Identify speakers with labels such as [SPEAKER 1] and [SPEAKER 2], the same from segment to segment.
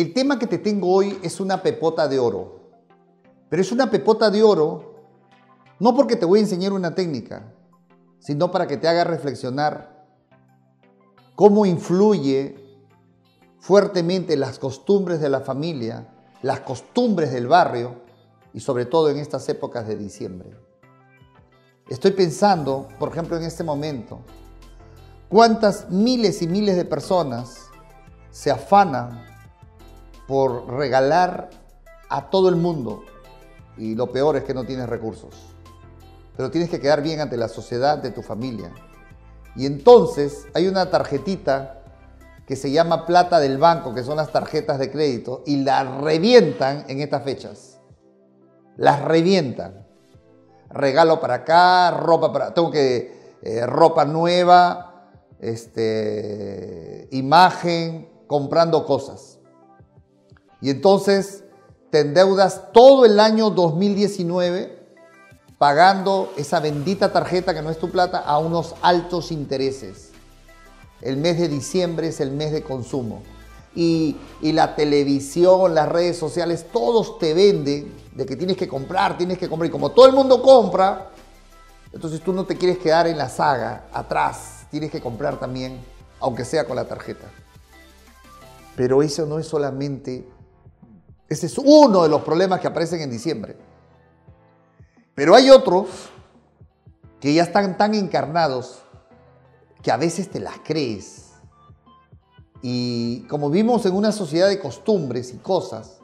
[SPEAKER 1] El tema que te tengo hoy es una pepota de oro. Pero es una pepota de oro no porque te voy a enseñar una técnica, sino para que te haga reflexionar cómo influye fuertemente las costumbres de la familia, las costumbres del barrio y sobre todo en estas épocas de diciembre. Estoy pensando, por ejemplo, en este momento, cuántas miles y miles de personas se afanan por regalar a todo el mundo y lo peor es que no tienes recursos. Pero tienes que quedar bien ante la sociedad de tu familia. Y entonces hay una tarjetita que se llama plata del banco, que son las tarjetas de crédito, y la revientan en estas fechas. Las revientan. Regalo para acá, ropa para... Tengo que... Eh, ropa nueva, este, imagen, comprando cosas. Y entonces te endeudas todo el año 2019 pagando esa bendita tarjeta que no es tu plata a unos altos intereses. El mes de diciembre es el mes de consumo. Y, la televisión, las redes sociales, todos te venden de que tienes que comprar, tienes que comprar. Y como todo el mundo compra, entonces tú no te quieres quedar en la saga, atrás. Tienes que comprar también, aunque sea con la tarjeta. Pero eso no es solamente, ese es uno de los problemas que aparecen en diciembre. Pero hay otros que ya están tan encarnados que a veces te las crees. Y como vivimos en una sociedad de costumbres y cosas,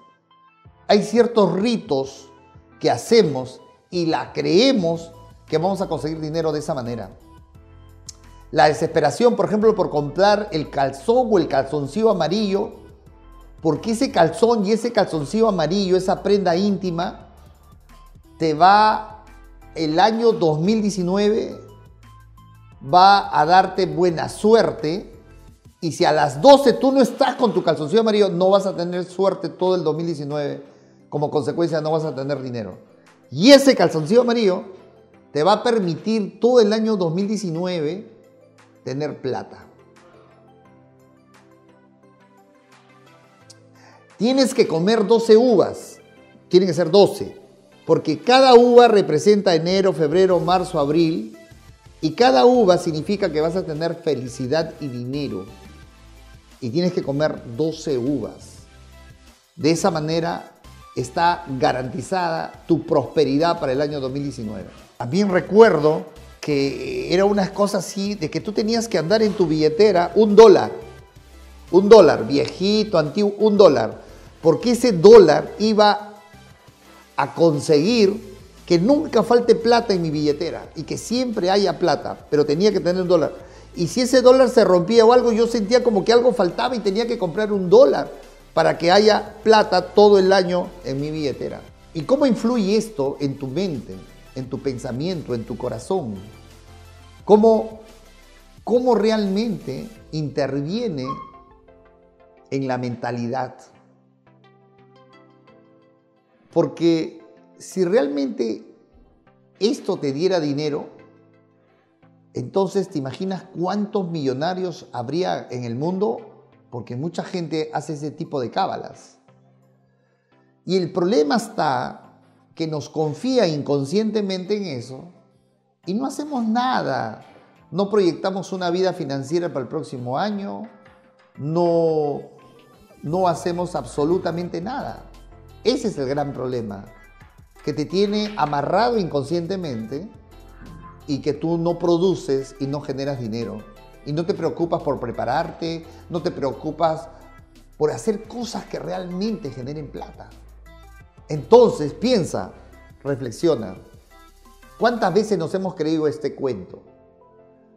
[SPEAKER 1] hay ciertos ritos que hacemos y la creemos que vamos a conseguir dinero de esa manera. La desesperación, por ejemplo, por comprar el calzón o el calzoncillo amarillo, porque ese calzón y ese calzoncillo amarillo, esa prenda íntima, te va el año 2019 va a darte buena suerte. Y si a las 12 tú no estás con tu calzoncillo amarillo, no vas a tener suerte todo el 2019. Como consecuencia, no vas a tener dinero. Y ese calzoncillo amarillo te va a permitir todo el año 2019 tener plata. Tienes que comer 12 uvas. Tienen que ser 12. Porque cada uva representa enero, febrero, marzo, abril y cada uva significa que vas a tener felicidad y dinero. Y tienes que comer 12 uvas. De esa manera está garantizada tu prosperidad para el año 2019. También recuerdo que era una cosa así de que tú tenías que andar en tu billetera un dólar. Un dólar, viejito, antiguo, un dólar. Porque ese dólar iba a conseguir que nunca falte plata en mi billetera y que siempre haya plata, pero tenía que tener un dólar. Y si ese dólar se rompía o algo, yo sentía como que algo faltaba y tenía que comprar un dólar para que haya plata todo el año en mi billetera. ¿Y cómo influye esto en tu mente, en tu pensamiento, en tu corazón? ¿Cómo, cómo realmente interviene en la mentalidad? Porque si realmente esto te diera dinero, entonces te imaginas cuántos millonarios habría en el mundo, porque mucha gente hace ese tipo de cábalas. Y el problema está que nos confía inconscientemente en eso y no hacemos nada. No proyectamos una vida financiera para el próximo año, no, no hacemos absolutamente nada. Ese es el gran problema que te tiene amarrado inconscientemente y que tú no produces y no generas dinero. Y no te preocupas por prepararte, no te preocupas por hacer cosas que realmente generen plata. Entonces piensa, reflexiona, ¿cuántas veces nos hemos creído este cuento?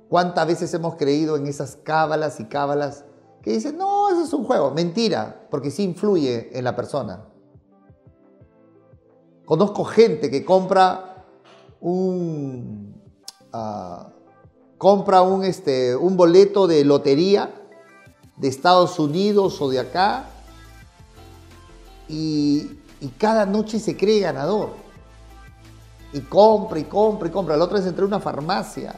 [SPEAKER 1] ¿Cuántas veces hemos creído en esas cábalas y cábalas que dicen, no, eso es un juego? Mentira, porque sí influye en la persona. Conozco gente que compra un, ah, compra un, este, un boleto de lotería de Estados Unidos o de acá y, y cada noche se cree ganador. Y compra y compra y compra. La otra vez entré a una farmacia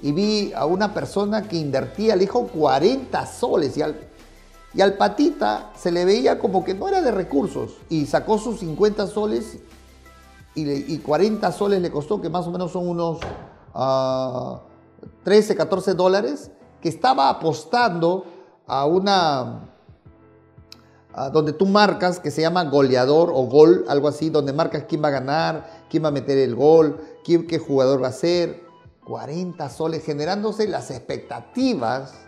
[SPEAKER 1] y vi a una persona que invertía, le dijo 40 soles y, Y al patita se le veía como que no era de recursos y sacó sus 50 soles y, 40 soles le costó, que más o menos son unos 13, ah, 14 dólares, que estaba apostando a una, donde tú marcas, que se llama goleador o gol, algo así, donde marcas quién va a ganar, quién va a meter el gol, qué jugador va a ser. 40 soles, generándose las expectativas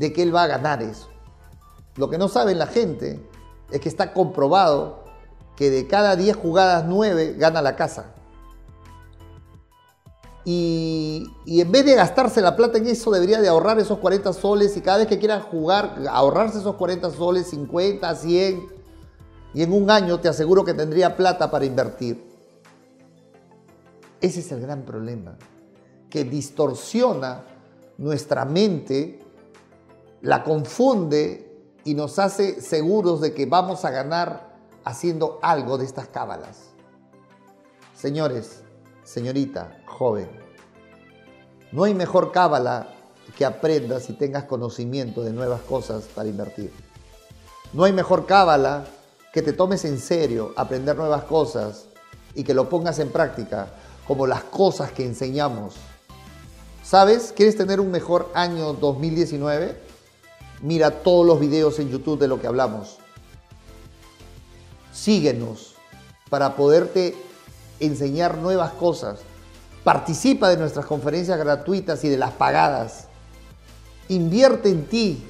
[SPEAKER 1] de que él va a ganar eso. Lo que no sabe la gente es que está comprobado que de cada 10 jugadas, 9 gana la casa. Y, en vez de gastarse la plata en eso, debería de ahorrar esos 40 soles y cada vez que quiera jugar, ahorrarse esos 40 soles, 50, 100. Y en un año te aseguro que tendría plata para invertir. Ese es el gran problema, que distorsiona nuestra mente, la confunde y nos hace seguros de que vamos a ganar haciendo algo de estas cábalas. Señores, señorita, joven, no hay mejor cábala que aprendas y tengas conocimiento de nuevas cosas para invertir. No hay mejor cábala que te tomes en serio aprender nuevas cosas y que lo pongas en práctica como las cosas que enseñamos. ¿Sabes? ¿Quieres tener un mejor año 2019? Mira todos los videos en YouTube de lo que hablamos síguenos para poderte enseñar nuevas cosas. Participa de nuestras conferencias gratuitas y de las pagadas. Invierte en ti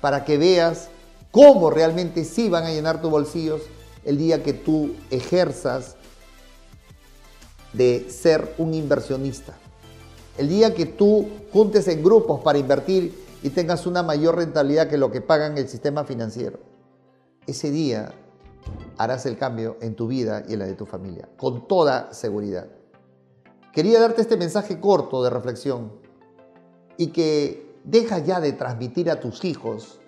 [SPEAKER 1] para que veas cómo realmente sí van a llenar tus bolsillos el día que tú ejerzas de ser un inversionista. El día que tú juntes en grupos para invertir y tengas una mayor rentabilidad que lo que pagan el sistema financiero. Ese día harás el cambio en tu vida y en la de tu familia, con toda seguridad. Quería darte este mensaje corto de reflexión y que deja ya de transmitir a tus hijos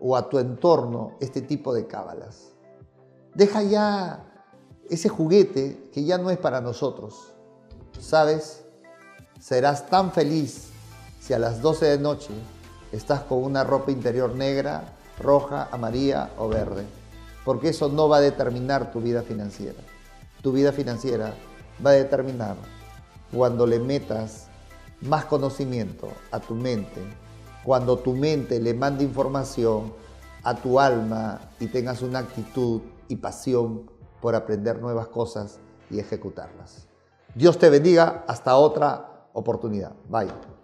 [SPEAKER 1] o a tu entorno este tipo de cábalas. Deja ya ese juguete que ya no es para nosotros. ¿Sabes? Serás tan feliz si a las 12 de noche estás con una ropa interior negra, roja, amarilla o verde porque eso no va a determinar tu vida financiera. Tu vida financiera va a determinar cuando le metas más conocimiento a tu mente, cuando tu mente le mande información a tu alma y tengas una actitud y pasión por aprender nuevas cosas y ejecutarlas. Dios te bendiga hasta otra oportunidad. Bye.